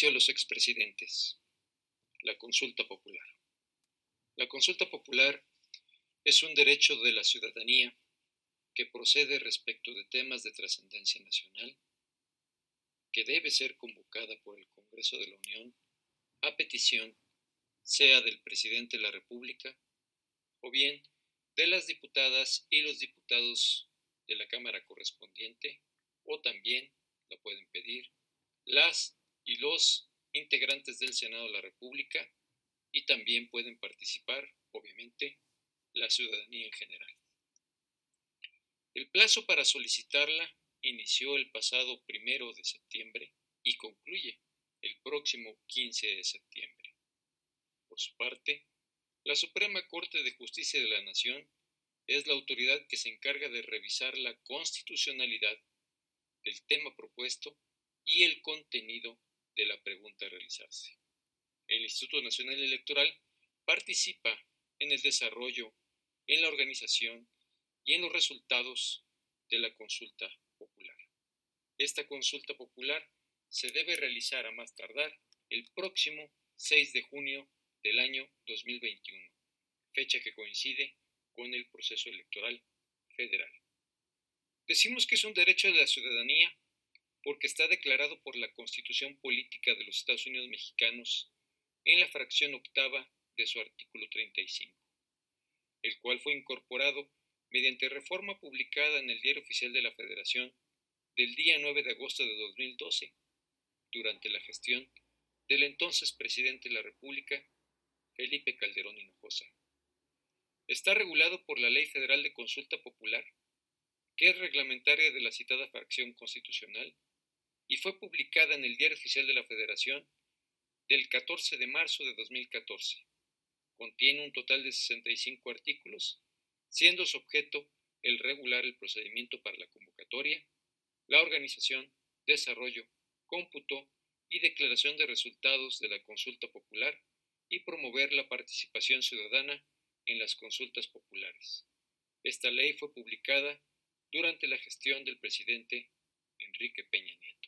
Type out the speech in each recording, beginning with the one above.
Juicio a los expresidentes. La consulta popular. La consulta popular es un derecho de la ciudadanía que procede respecto de temas de trascendencia nacional, que debe ser convocada por el Congreso de la Unión a petición sea del presidente de la República o bien de las diputadas y los diputados de la Cámara correspondiente o también la pueden pedir las y los integrantes del Senado de la República y también pueden participar, obviamente, la ciudadanía en general. El plazo para solicitarla inició el pasado primero de septiembre y concluye el próximo 15 de septiembre. Por su parte, la Suprema Corte de Justicia de la Nación es la autoridad que se encarga de revisar la constitucionalidad del tema propuesto y el contenido de la pregunta a realizarse. El Instituto Nacional Electoral participa en el desarrollo, en la organización y en los resultados de la consulta popular. Esta consulta popular se debe realizar a más tardar el próximo 6 de junio del año 2021, fecha que coincide con el proceso electoral federal. Decimos que es un derecho de la ciudadanía porque está declarado por la Constitución Política de los Estados Unidos Mexicanos en la fracción octava de su artículo 35, el cual fue incorporado mediante reforma publicada en el Diario Oficial de la Federación del día 9 de agosto de 2012, durante la gestión del entonces presidente de la República, Felipe Calderón Hinojosa. Está regulado por la Ley Federal de Consulta Popular, que es reglamentaria de la citada fracción constitucional y fue publicada en el Diario Oficial de la Federación del 14 de marzo de 2014. Contiene un total de 65 artículos, siendo su objeto el regular el procedimiento para la convocatoria, la organización, desarrollo, cómputo y declaración de resultados de la consulta popular y promover la participación ciudadana en las consultas populares. Esta ley fue publicada durante la gestión del presidente Enrique Peña Nieto.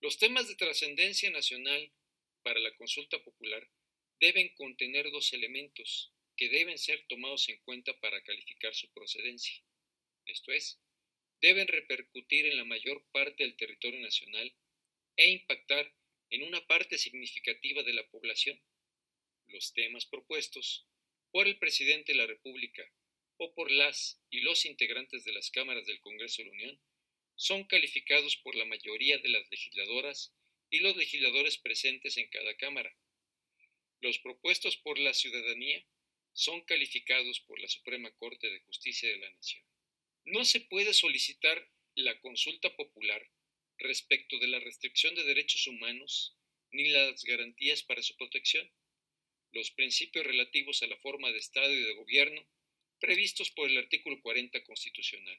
Los temas de trascendencia nacional para la consulta popular deben contener dos elementos que deben ser tomados en cuenta para calificar su procedencia. Esto es, deben repercutir en la mayor parte del territorio nacional e impactar en una parte significativa de la población. Los temas propuestos por el presidente de la República o por las y los integrantes de las cámaras del Congreso de la Unión son calificados por la mayoría de las legisladoras y los legisladores presentes en cada Cámara. Los propuestos por la ciudadanía son calificados por la Suprema Corte de Justicia de la Nación. No se puede solicitar la consulta popular respecto de la restricción de derechos humanos ni las garantías para su protección, los principios relativos a la forma de Estado y de gobierno previstos por el artículo 40 constitucional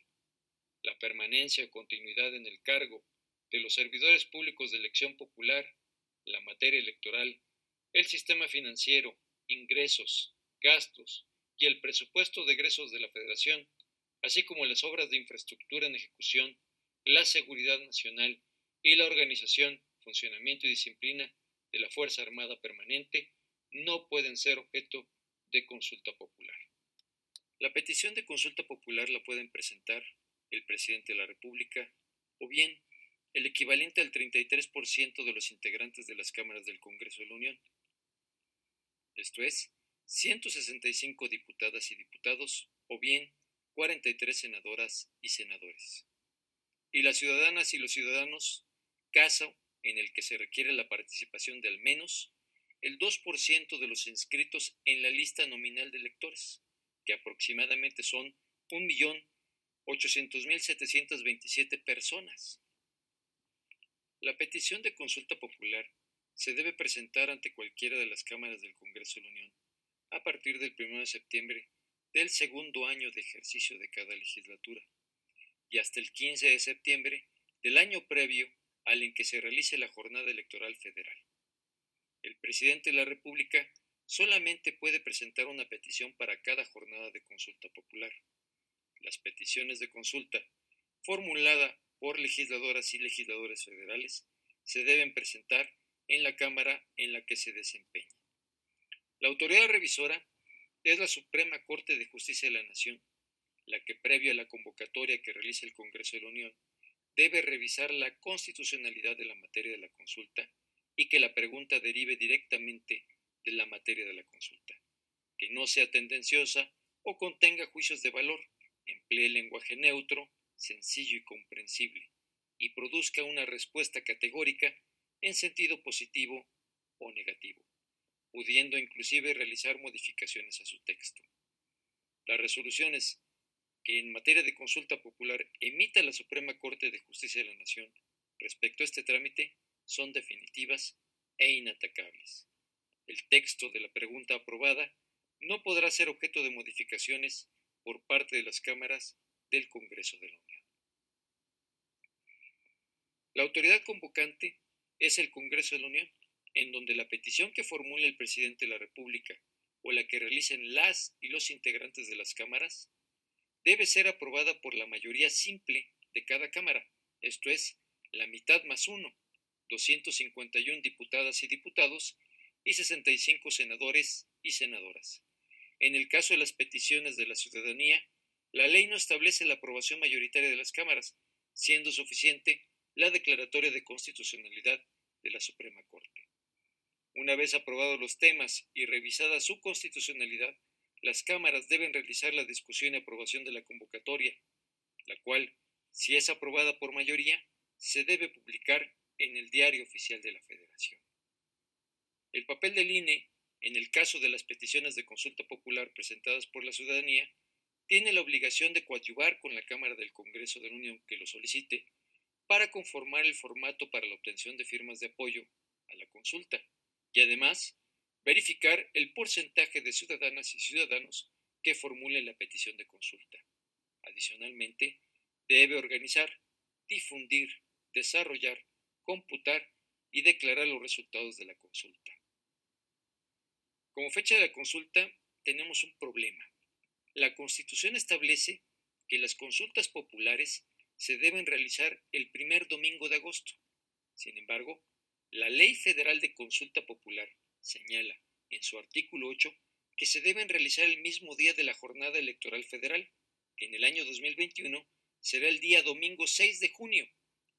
la permanencia o continuidad en el cargo de los servidores públicos de elección popular, la materia electoral, el sistema financiero, ingresos, gastos y el presupuesto de egresos de la Federación, así como las obras de infraestructura en ejecución, la seguridad nacional y la organización, funcionamiento y disciplina de la Fuerza Armada Permanente, no pueden ser objeto de consulta popular. La petición de consulta popular la pueden presentar el presidente de la República, o bien el equivalente al 33% de los integrantes de las cámaras del Congreso de la Unión. Esto es, 165 diputadas y diputados, o bien 43 senadoras y senadores. Y las ciudadanas y los ciudadanos, caso en el que se requiere la participación de al menos el 2% de los inscritos en la lista nominal de electores, que aproximadamente son 1.000.000 800.727 personas. La petición de consulta popular se debe presentar ante cualquiera de las cámaras del Congreso de la Unión a partir del 1 de septiembre del segundo año de ejercicio de cada legislatura y hasta el 15 de septiembre del año previo al en que se realice la jornada electoral federal. El presidente de la República solamente puede presentar una petición para cada jornada de consulta popular las peticiones de consulta formulada por legisladoras y legisladores federales se deben presentar en la Cámara en la que se desempeña. La autoridad revisora es la Suprema Corte de Justicia de la Nación, la que previa a la convocatoria que realiza el Congreso de la Unión, debe revisar la constitucionalidad de la materia de la consulta y que la pregunta derive directamente de la materia de la consulta, que no sea tendenciosa o contenga juicios de valor, emplee lenguaje neutro, sencillo y comprensible, y produzca una respuesta categórica en sentido positivo o negativo, pudiendo inclusive realizar modificaciones a su texto. Las resoluciones que en materia de consulta popular emita la Suprema Corte de Justicia de la Nación respecto a este trámite son definitivas e inatacables. El texto de la pregunta aprobada no podrá ser objeto de modificaciones por parte de las cámaras del Congreso de la Unión. La autoridad convocante es el Congreso de la Unión, en donde la petición que formule el presidente de la República o la que realicen las y los integrantes de las cámaras debe ser aprobada por la mayoría simple de cada Cámara, esto es, la mitad más uno, 251 diputadas y diputados y 65 senadores y senadoras. En el caso de las peticiones de la ciudadanía, la ley no establece la aprobación mayoritaria de las cámaras, siendo suficiente la declaratoria de constitucionalidad de la Suprema Corte. Una vez aprobados los temas y revisada su constitucionalidad, las cámaras deben realizar la discusión y aprobación de la convocatoria, la cual, si es aprobada por mayoría, se debe publicar en el Diario Oficial de la Federación. El papel del INE, en el caso de las peticiones de consulta popular presentadas por la ciudadanía, tiene la obligación de coadyuvar con la Cámara del Congreso de la Unión que lo solicite para conformar el formato para la obtención de firmas de apoyo a la consulta y además verificar el porcentaje de ciudadanas y ciudadanos que formulen la petición de consulta. Adicionalmente, debe organizar, difundir, desarrollar, computar y declarar los resultados de la consulta. Como fecha de la consulta, tenemos un problema. La Constitución establece que las consultas populares se deben realizar el primer domingo de agosto. Sin embargo, la Ley Federal de Consulta Popular señala en su artículo 8 que se deben realizar el mismo día de la jornada electoral federal, que en el año 2021 será el día domingo 6 de junio.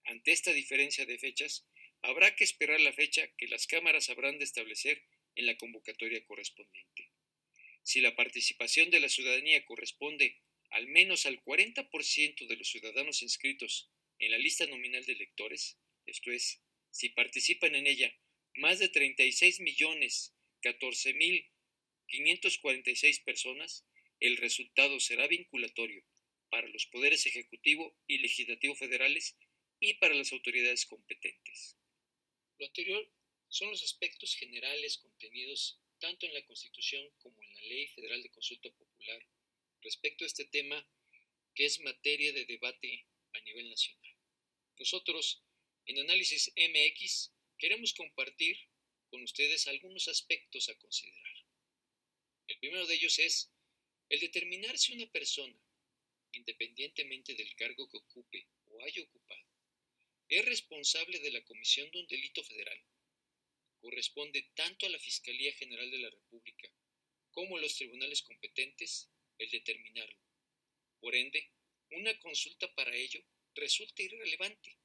Ante esta diferencia de fechas, habrá que esperar la fecha que las cámaras habrán de establecer en la convocatoria correspondiente. Si la participación de la ciudadanía corresponde al menos al 40% de los ciudadanos inscritos en la lista nominal de electores, esto es, si participan en ella más de 36 millones 14 mil 546 personas, el resultado será vinculatorio para los poderes ejecutivo y legislativo federales y para las autoridades competentes. Lo anterior son los aspectos generales contenidos tanto en la Constitución como en la Ley Federal de Consulta Popular respecto a este tema que es materia de debate a nivel nacional. Nosotros, en Análisis MX, queremos compartir con ustedes algunos aspectos a considerar. El primero de ellos es el determinar si una persona, independientemente del cargo que ocupe o haya ocupado, es responsable de la comisión de un delito federal, corresponde tanto a la Fiscalía General de la República como a los tribunales competentes el determinarlo. Por ende, una consulta para ello resulta irrelevante,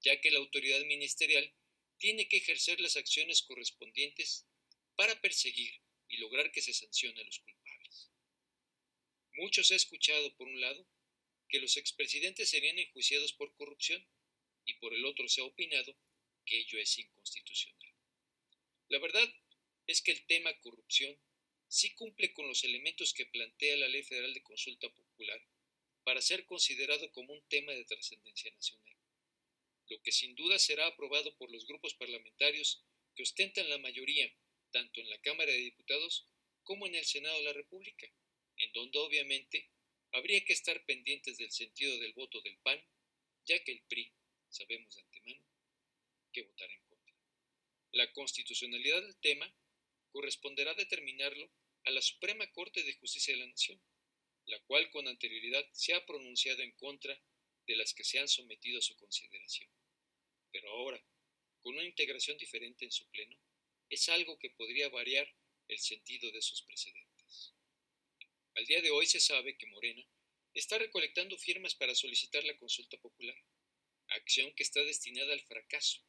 ya que la autoridad ministerial tiene que ejercer las acciones correspondientes para perseguir y lograr que se sancione a los culpables. Muchos ha escuchado, por un lado, que los expresidentes serían enjuiciados por corrupción y por el otro se ha opinado que ello es inconstitucional. La verdad es que el tema corrupción sí cumple con los elementos que plantea la Ley Federal de Consulta Popular para ser considerado como un tema de trascendencia nacional, lo que sin duda será aprobado por los grupos parlamentarios que ostentan la mayoría tanto en la Cámara de Diputados como en el Senado de la República, en donde obviamente habría que estar pendientes del sentido del voto del PAN, ya que el PRI, sabemos de antemano, que contra. La constitucionalidad del tema corresponderá determinarlo a la Suprema Corte de Justicia de la Nación, la cual con anterioridad se ha pronunciado en contra de las que se han sometido a su consideración. Pero ahora, con una integración diferente en su pleno, es algo que podría variar el sentido de sus precedentes. Al día de hoy se sabe que Morena está recolectando firmas para solicitar la consulta popular, acción que está destinada al fracaso,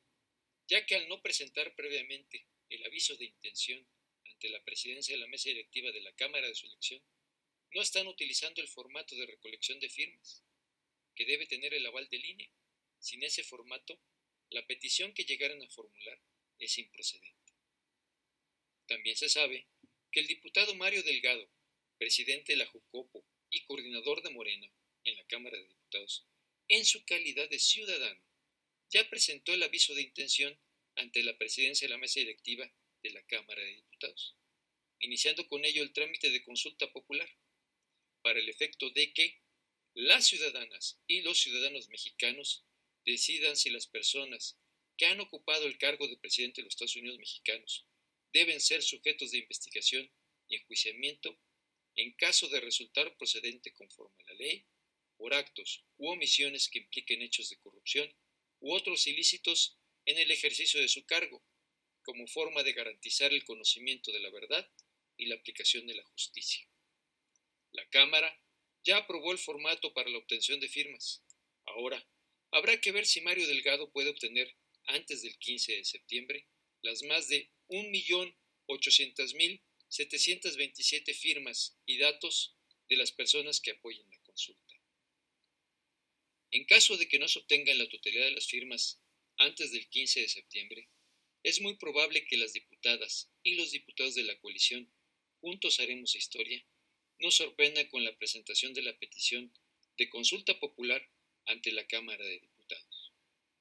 ya que al no presentar previamente el aviso de intención ante la presidencia de la mesa directiva de la Cámara de su elección, no están utilizando el formato de recolección de firmas, que debe tener el aval del INE. Sin ese formato, la petición que llegaran a formular es improcedente. También se sabe que el diputado Mario Delgado, presidente de la Jucopo y coordinador de Morena en la Cámara de Diputados, en su calidad de ciudadano, ya presentó el aviso de intención ante la presidencia de la mesa directiva de la Cámara de Diputados, iniciando con ello el trámite de consulta popular, para el efecto de que las ciudadanas y los ciudadanos mexicanos decidan si las personas que han ocupado el cargo de presidente de los Estados Unidos mexicanos deben ser sujetos de investigación y enjuiciamiento en caso de resultar procedente conforme a la ley por actos u omisiones que impliquen hechos de corrupción u otros ilícitos en el ejercicio de su cargo, como forma de garantizar el conocimiento de la verdad y la aplicación de la justicia. La Cámara ya aprobó el formato para la obtención de firmas. Ahora, habrá que ver si Mario Delgado puede obtener, antes del 15 de septiembre, las más de 1.800.727 firmas y datos de las personas que apoyen la consulta. En caso de que no se obtengan la totalidad de las firmas antes del 15 de septiembre, es muy probable que las diputadas y los diputados de la coalición Juntos Haremos Historia nos sorprenda con la presentación de la petición de consulta popular ante la Cámara de Diputados.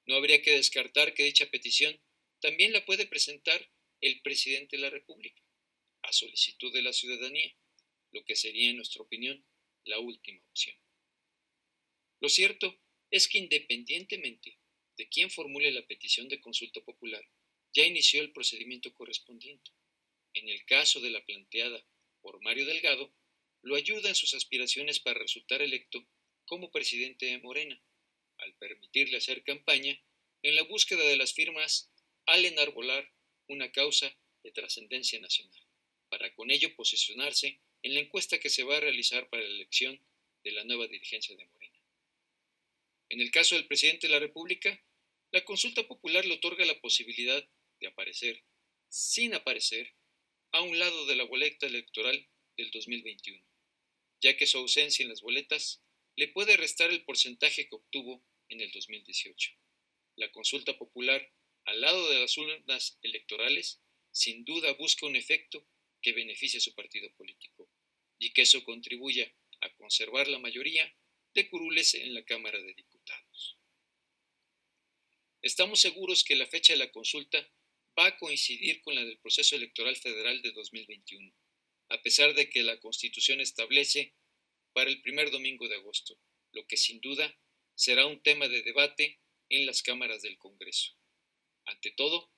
No habría que descartar que dicha petición también la puede presentar el presidente de la República, a solicitud de la ciudadanía, lo que sería, en nuestra opinión, la última opción. Lo cierto es que independientemente de quién formule la petición de consulta popular, ya inició el procedimiento correspondiente. En el caso de la planteada por Mario Delgado, lo ayuda en sus aspiraciones para resultar electo como presidente de Morena, al permitirle hacer campaña en la búsqueda de las firmas al enarbolar una causa de trascendencia nacional, para con ello posicionarse en la encuesta que se va a realizar para la elección de la nueva dirigencia de Morena. En el caso del presidente de la República, la consulta popular le otorga la posibilidad de aparecer, sin aparecer, a un lado de la boleta electoral del 2021 ya que su ausencia en las boletas le puede restar el porcentaje que obtuvo en el 2018. La consulta popular al lado de las urnas electorales sin duda busca un efecto que beneficie a su partido político y que eso contribuya a conservar la mayoría de curules en la Cámara de Diputados. Estamos seguros que la fecha de la consulta va a coincidir con la del proceso electoral federal de 2021 a pesar de que la Constitución establece para el primer domingo de agosto, lo que sin duda será un tema de debate en las cámaras del Congreso. Ante todo,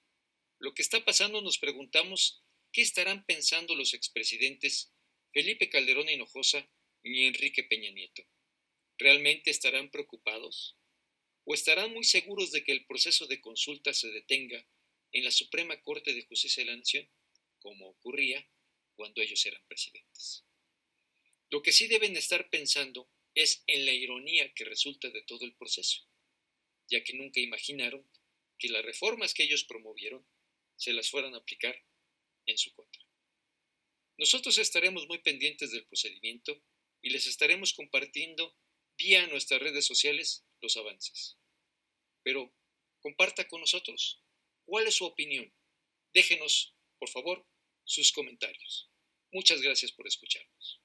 lo que está pasando nos preguntamos qué estarán pensando los expresidentes Felipe Calderón Hinojosa y Enrique Peña Nieto. ¿Realmente estarán preocupados? ¿O estarán muy seguros de que el proceso de consulta se detenga en la Suprema Corte de Justicia de la Nación, como ocurría cuando ellos eran presidentes. Lo que sí deben estar pensando es en la ironía que resulta de todo el proceso, ya que nunca imaginaron que las reformas que ellos promovieron se las fueran a aplicar en su contra. Nosotros estaremos muy pendientes del procedimiento y les estaremos compartiendo vía nuestras redes sociales los avances. Pero comparta con nosotros cuál es su opinión. Déjenos, por favor, sus comentarios. Muchas gracias por escucharnos.